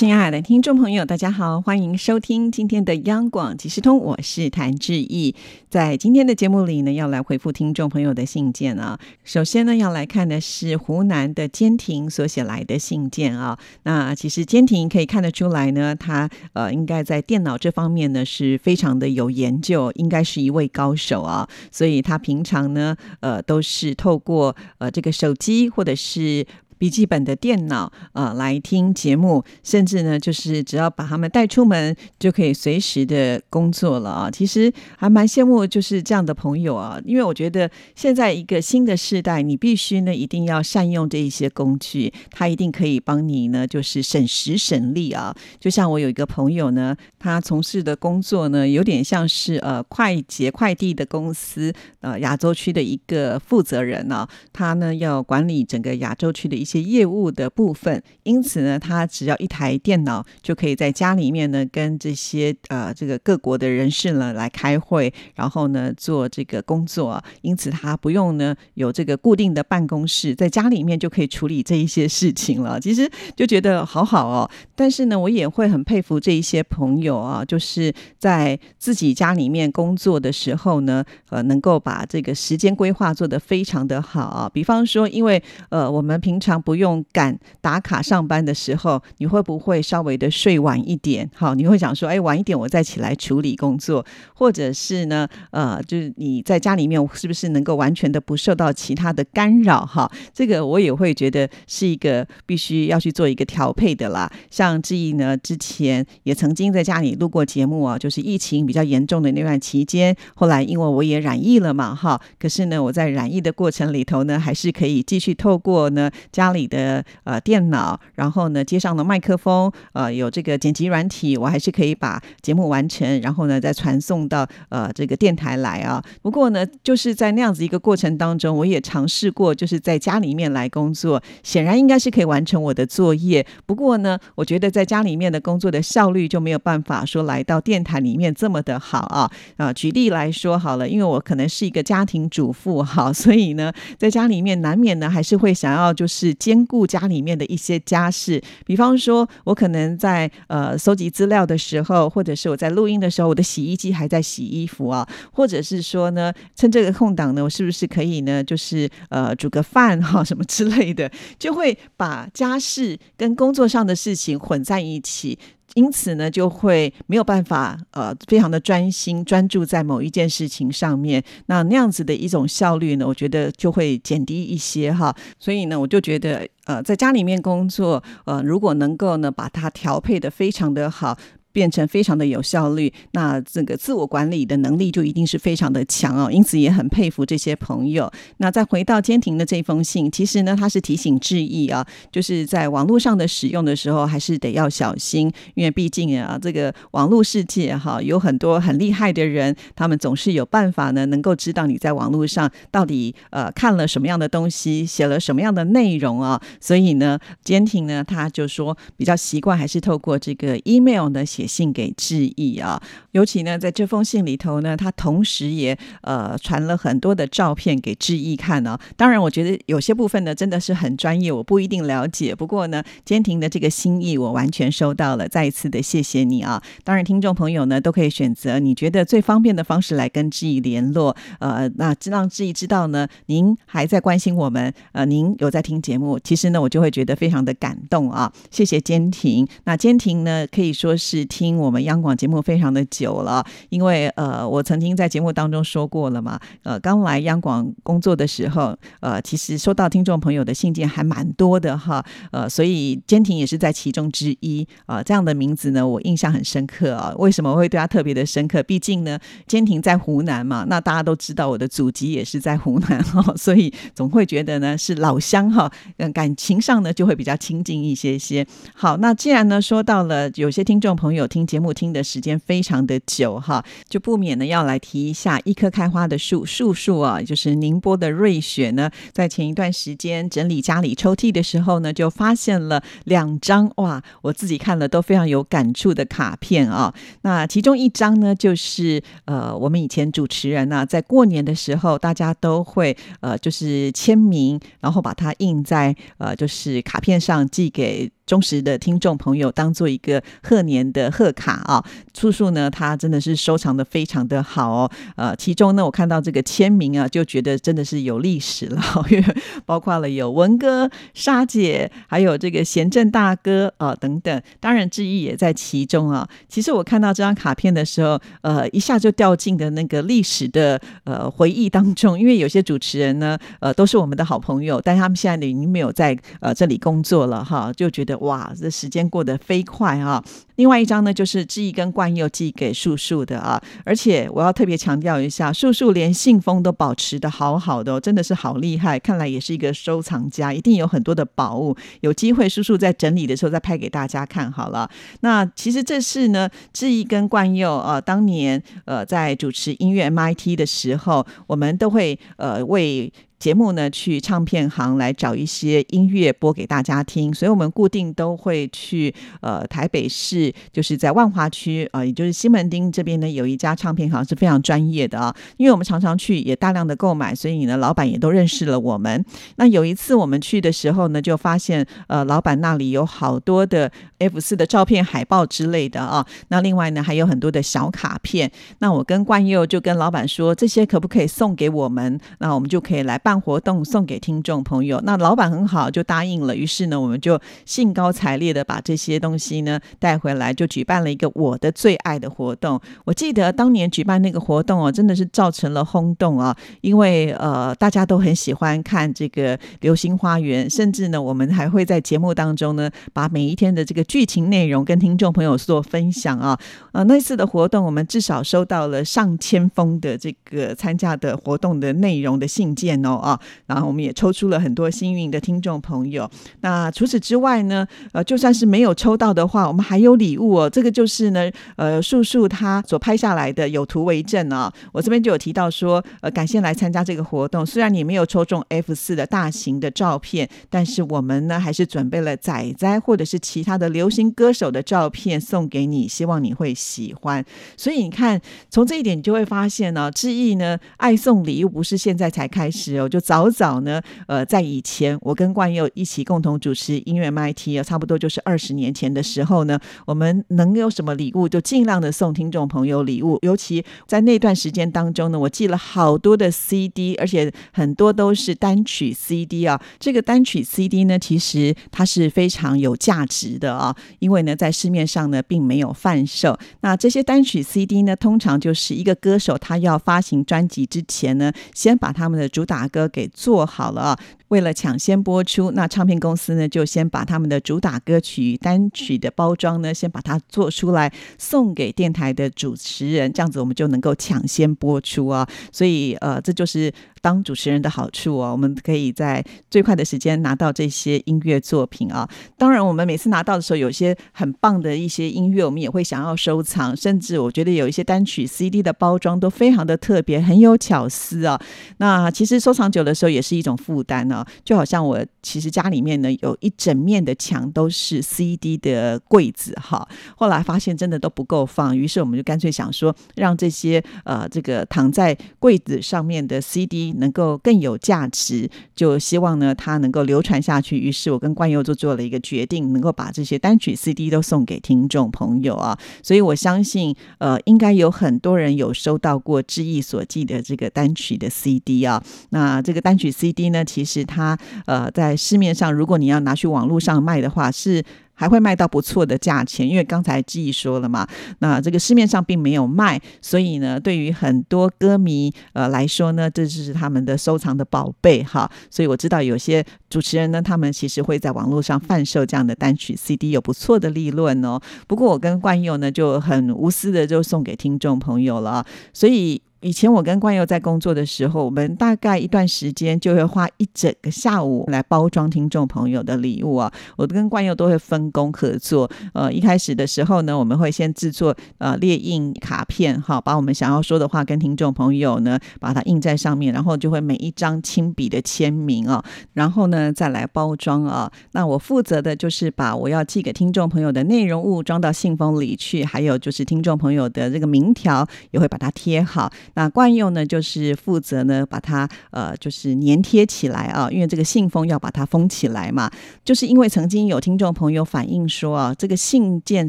亲爱的听众朋友，大家好，欢迎收听今天的央广即时通，我是谭志毅。在今天的节目里呢，要来回复听众朋友的信件啊。首先呢，要来看的是湖南的坚婷所写来的信件啊。那其实坚婷可以看得出来呢，他呃应该在电脑这方面呢是非常的有研究，应该是一位高手啊。所以他平常呢呃都是透过呃这个手机或者是。笔记本的电脑，呃，来听节目，甚至呢，就是只要把他们带出门，就可以随时的工作了啊。其实还蛮羡慕就是这样的朋友啊，因为我觉得现在一个新的时代，你必须呢一定要善用这一些工具，它一定可以帮你呢，就是省时省力啊。就像我有一个朋友呢，他从事的工作呢，有点像是呃快捷快递的公司，呃亚洲区的一个负责人呢，他呢要管理整个亚洲区的一。些业务的部分，因此呢，他只要一台电脑就可以在家里面呢，跟这些呃这个各国的人士呢来开会，然后呢做这个工作。因此他不用呢有这个固定的办公室，在家里面就可以处理这一些事情了。其实就觉得好好哦。但是呢，我也会很佩服这一些朋友啊，就是在自己家里面工作的时候呢，呃，能够把这个时间规划做得非常的好啊。比方说，因为呃我们平常不用赶打卡上班的时候，你会不会稍微的睡晚一点？好，你会想说，哎，晚一点我再起来处理工作，或者是呢，呃，就是你在家里面是不是能够完全的不受到其他的干扰？哈，这个我也会觉得是一个必须要去做一个调配的啦。像志毅呢，之前也曾经在家里录过节目啊，就是疫情比较严重的那段期间，后来因为我也染疫了嘛，哈，可是呢，我在染疫的过程里头呢，还是可以继续透过呢家。家里的呃电脑，然后呢接上了麦克风，呃有这个剪辑软体，我还是可以把节目完成，然后呢再传送到呃这个电台来啊。不过呢，就是在那样子一个过程当中，我也尝试过，就是在家里面来工作，显然应该是可以完成我的作业。不过呢，我觉得在家里面的工作的效率就没有办法说来到电台里面这么的好啊啊。举例来说好了，因为我可能是一个家庭主妇哈，所以呢在家里面难免呢还是会想要就是。兼顾家里面的一些家事，比方说，我可能在呃搜集资料的时候，或者是我在录音的时候，我的洗衣机还在洗衣服啊，或者是说呢，趁这个空档呢，我是不是可以呢，就是呃煮个饭哈什么之类的，就会把家事跟工作上的事情混在一起。因此呢，就会没有办法呃，非常的专心专注在某一件事情上面。那那样子的一种效率呢，我觉得就会减低一些哈。所以呢，我就觉得呃，在家里面工作呃，如果能够呢把它调配的非常的好。变成非常的有效率，那这个自我管理的能力就一定是非常的强哦。因此也很佩服这些朋友。那再回到坚婷的这封信，其实呢，他是提醒致意啊，就是在网络上的使用的时候，还是得要小心，因为毕竟啊，这个网络世界哈，有很多很厉害的人，他们总是有办法呢，能够知道你在网络上到底呃看了什么样的东西，写了什么样的内容啊。所以呢，坚婷呢，他就说比较习惯还是透过这个 email 呢。写信给志毅啊，尤其呢，在这封信里头呢，他同时也呃传了很多的照片给志毅看呢。当然，我觉得有些部分呢真的是很专业，我不一定了解。不过呢，坚婷的这个心意我完全收到了，再一次的谢谢你啊！当然，听众朋友呢都可以选择你觉得最方便的方式来跟志毅联络。呃，那让志毅知道呢，您还在关心我们，呃，您有在听节目，其实呢，我就会觉得非常的感动啊！谢谢坚婷。那坚婷呢，可以说是。听我们央广节目非常的久了，因为呃，我曾经在节目当中说过了嘛，呃，刚来央广工作的时候，呃，其实收到听众朋友的信件还蛮多的哈，呃，所以坚婷也是在其中之一啊。这样的名字呢，我印象很深刻啊。为什么会对他特别的深刻？毕竟呢，坚婷在湖南嘛，那大家都知道我的祖籍也是在湖南哈，所以总会觉得呢是老乡哈，嗯，感情上呢就会比较亲近一些些。好，那既然呢说到了有些听众朋友。友听节目听的时间非常的久哈，就不免呢要来提一下一棵开花的树树树啊，就是宁波的瑞雪呢，在前一段时间整理家里抽屉的时候呢，就发现了两张哇，我自己看了都非常有感触的卡片啊。那其中一张呢，就是呃，我们以前主持人呢，在过年的时候，大家都会呃，就是签名，然后把它印在呃，就是卡片上寄给。忠实的听众朋友，当做一个贺年的贺卡啊，叔叔呢，他真的是收藏的非常的好哦。呃，其中呢，我看到这个签名啊，就觉得真的是有历史了，因为包括了有文哥、沙姐，还有这个贤正大哥啊等等，当然志毅也在其中啊。其实我看到这张卡片的时候，呃，一下就掉进的那个历史的呃回忆当中，因为有些主持人呢，呃，都是我们的好朋友，但他们现在已经没有在呃这里工作了哈，就觉得。哇，这时间过得飞快啊！另外一张呢，就是志毅跟冠佑寄给叔叔的啊，而且我要特别强调一下，叔叔连信封都保持的好好的，哦真的是好厉害，看来也是一个收藏家，一定有很多的宝物。有机会，叔叔在整理的时候再拍给大家看好了。那其实这是呢，志毅跟冠佑啊，当年呃在主持音乐 MIT 的时候，我们都会呃为。节目呢，去唱片行来找一些音乐播给大家听，所以我们固定都会去呃台北市，就是在万华区啊，也就是西门町这边呢，有一家唱片行是非常专业的啊，因为我们常常去，也大量的购买，所以呢，老板也都认识了我们。那有一次我们去的时候呢，就发现呃老板那里有好多的 F 四的照片、海报之类的啊，那另外呢还有很多的小卡片。那我跟冠佑就跟老板说，这些可不可以送给我们？那我们就可以来办。办活动送给听众朋友，那老板很好，就答应了。于是呢，我们就兴高采烈的把这些东西呢带回来，就举办了一个我的最爱的活动。我记得当年举办那个活动哦，真的是造成了轰动啊！因为呃，大家都很喜欢看这个《流星花园》，甚至呢，我们还会在节目当中呢，把每一天的这个剧情内容跟听众朋友做分享啊。呃，那次的活动，我们至少收到了上千封的这个参加的活动的内容的信件哦。啊，然后我们也抽出了很多幸运的听众朋友。那除此之外呢，呃，就算是没有抽到的话，我们还有礼物哦。这个就是呢，呃，树树他所拍下来的有图为证啊。我这边就有提到说，呃，感谢来参加这个活动。虽然你没有抽中 F 四的大型的照片，但是我们呢还是准备了仔仔或者是其他的流行歌手的照片送给你，希望你会喜欢。所以你看，从这一点你就会发现呢，志毅呢爱送礼物不是现在才开始哦。就早早呢，呃，在以前我跟冠佑一起共同主持音乐 MIT 啊，差不多就是二十年前的时候呢，我们能有什么礼物就尽量的送听众朋友礼物。尤其在那段时间当中呢，我寄了好多的 CD，而且很多都是单曲 CD 啊。这个单曲 CD 呢，其实它是非常有价值的啊，因为呢，在市面上呢并没有贩售。那这些单曲 CD 呢，通常就是一个歌手他要发行专辑之前呢，先把他们的主打歌。给做好了啊！为了抢先播出，那唱片公司呢就先把他们的主打歌曲单曲的包装呢，先把它做出来送给电台的主持人，这样子我们就能够抢先播出啊！所以呃，这就是当主持人的好处哦，我们可以在最快的时间拿到这些音乐作品啊。当然，我们每次拿到的时候，有些很棒的一些音乐，我们也会想要收藏，甚至我觉得有一些单曲 CD 的包装都非常的特别，很有巧思啊。那其实收藏。久的时候也是一种负担就好像我其实家里面呢有一整面的墙都是 CD 的柜子哈，后来发现真的都不够放，于是我们就干脆想说，让这些呃这个躺在柜子上面的 CD 能够更有价值，就希望呢它能够流传下去。于是我跟冠佑就做了一个决定，能够把这些单曲 CD 都送给听众朋友啊，所以我相信呃应该有很多人有收到过志毅所寄的这个单曲的 CD 啊，那。这个单曲 CD 呢，其实它呃在市面上，如果你要拿去网络上卖的话，是还会卖到不错的价钱。因为刚才记忆说了嘛，那这个市面上并没有卖，所以呢，对于很多歌迷呃来说呢，这就是他们的收藏的宝贝哈。所以我知道有些主持人呢，他们其实会在网络上贩售这样的单曲 CD，有不错的利润哦。不过我跟冠佑呢就很无私的就送给听众朋友了，所以。以前我跟冠佑在工作的时候，我们大概一段时间就会花一整个下午来包装听众朋友的礼物啊。我跟冠佑都会分工合作。呃，一开始的时候呢，我们会先制作呃列印卡片，哈，把我们想要说的话跟听众朋友呢把它印在上面，然后就会每一张亲笔的签名啊，然后呢再来包装啊。那我负责的就是把我要寄给听众朋友的内容物装到信封里去，还有就是听众朋友的这个名条也会把它贴好。那惯用呢，就是负责呢把它呃就是粘贴起来啊，因为这个信封要把它封起来嘛。就是因为曾经有听众朋友反映说啊，这个信件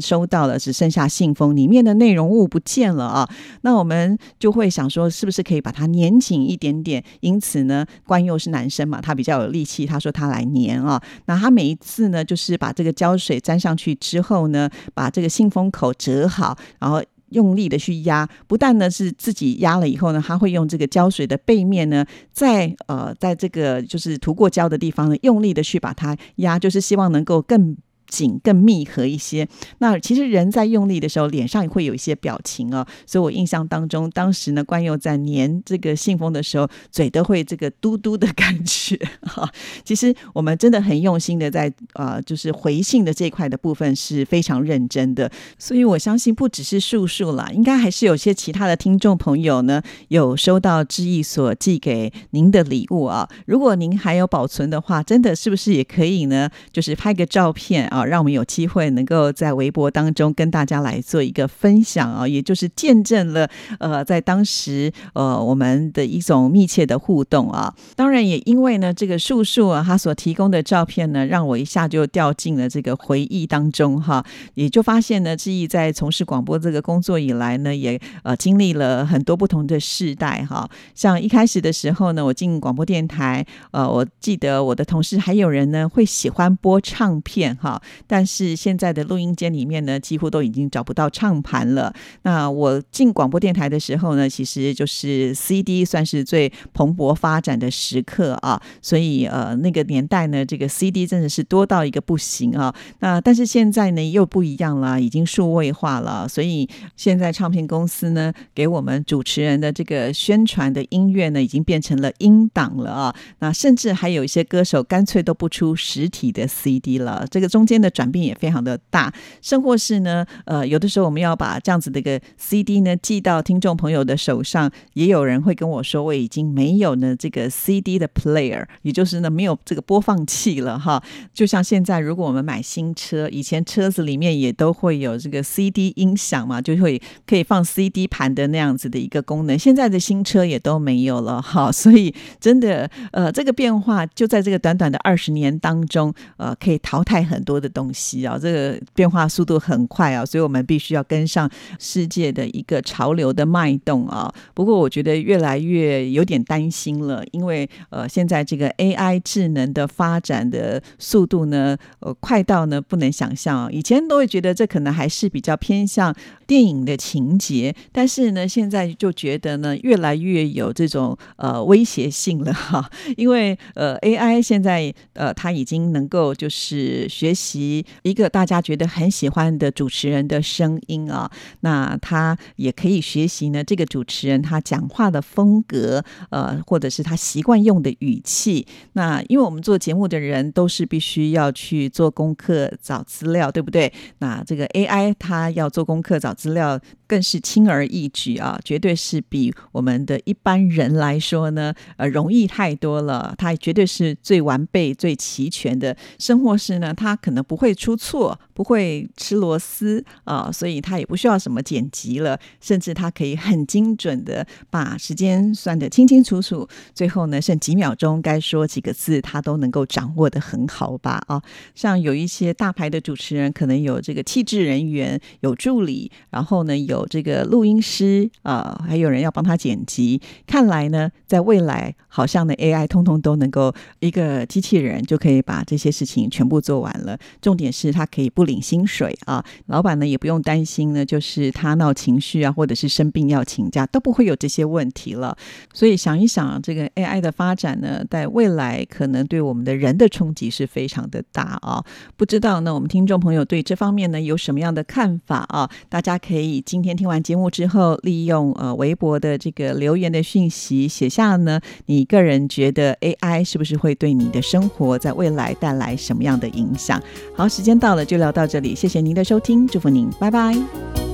收到了，只剩下信封里面的内容物不见了啊。那我们就会想说，是不是可以把它粘紧一点点？因此呢，惯用是男生嘛，他比较有力气，他说他来粘啊。那他每一次呢，就是把这个胶水粘上去之后呢，把这个信封口折好，然后。用力的去压，不但呢是自己压了以后呢，它会用这个胶水的背面呢，在呃，在这个就是涂过胶的地方呢，用力的去把它压，就是希望能够更。紧更密合一些。那其实人在用力的时候，脸上也会有一些表情哦。所以我印象当中，当时呢，关佑在粘这个信封的时候，嘴都会这个嘟嘟的 感觉哈。其实我们真的很用心的在呃，就是回信的这一块的部分是非常认真的。所以我相信不只是树树啦，应该还是有些其他的听众朋友呢，有收到志毅所寄给您的礼物啊。如果您还有保存的话，真的是不是也可以呢？就是拍个照片啊。让我们有机会能够在微博当中跟大家来做一个分享啊，也就是见证了呃，在当时呃我们的一种密切的互动啊。当然也因为呢，这个树树啊，他所提供的照片呢，让我一下就掉进了这个回忆当中哈。也就发现呢，志毅在从事广播这个工作以来呢，也呃经历了很多不同的世代哈。像一开始的时候呢，我进广播电台，呃，我记得我的同事还有人呢会喜欢播唱片哈。但是现在的录音间里面呢，几乎都已经找不到唱盘了。那我进广播电台的时候呢，其实就是 CD 算是最蓬勃发展的时刻啊。所以呃，那个年代呢，这个 CD 真的是多到一个不行啊。那但是现在呢又不一样了，已经数位化了。所以现在唱片公司呢，给我们主持人的这个宣传的音乐呢，已经变成了音档了啊。那甚至还有一些歌手干脆都不出实体的 CD 了。这个中间。的转变也非常的大，甚或是呢，呃，有的时候我们要把这样子的一个 CD 呢寄到听众朋友的手上，也有人会跟我说，我已经没有呢这个 CD 的 player，也就是呢没有这个播放器了哈。就像现在，如果我们买新车，以前车子里面也都会有这个 CD 音响嘛，就会可以放 CD 盘的那样子的一个功能，现在的新车也都没有了哈。所以真的，呃，这个变化就在这个短短的二十年当中，呃，可以淘汰很多的。东西啊，这个变化速度很快啊，所以我们必须要跟上世界的一个潮流的脉动啊。不过我觉得越来越有点担心了，因为呃，现在这个 AI 智能的发展的速度呢，呃，快到呢不能想象啊。以前都会觉得这可能还是比较偏向电影的情节，但是呢，现在就觉得呢，越来越有这种呃威胁性了哈。因为呃，AI 现在呃，它已经能够就是学习。及一个大家觉得很喜欢的主持人的声音啊，那他也可以学习呢。这个主持人他讲话的风格，呃，或者是他习惯用的语气。那因为我们做节目的人都是必须要去做功课、找资料，对不对？那这个 AI 他要做功课、找资料。更是轻而易举啊，绝对是比我们的一般人来说呢，呃，容易太多了。它绝对是最完备、最齐全的生活式呢，它可能不会出错，不会吃螺丝啊，所以它也不需要什么剪辑了，甚至它可以很精准的把时间算得清清楚楚，最后呢，剩几秒钟该说几个字，它都能够掌握的很好吧？啊，像有一些大牌的主持人，可能有这个气质人员，有助理，然后呢有。这个录音师啊，还有人要帮他剪辑。看来呢，在未来，好像呢 AI 通通都能够一个机器人就可以把这些事情全部做完了。重点是他可以不领薪水啊，老板呢也不用担心呢，就是他闹情绪啊，或者是生病要请假，都不会有这些问题了。所以想一想，这个 AI 的发展呢，在未来可能对我们的人的冲击是非常的大啊。不知道呢，我们听众朋友对这方面呢有什么样的看法啊？大家可以今天。听完节目之后，利用呃微博的这个留言的讯息写下呢，你个人觉得 AI 是不是会对你的生活在未来带来什么样的影响？好，时间到了，就聊到这里，谢谢您的收听，祝福您，拜拜。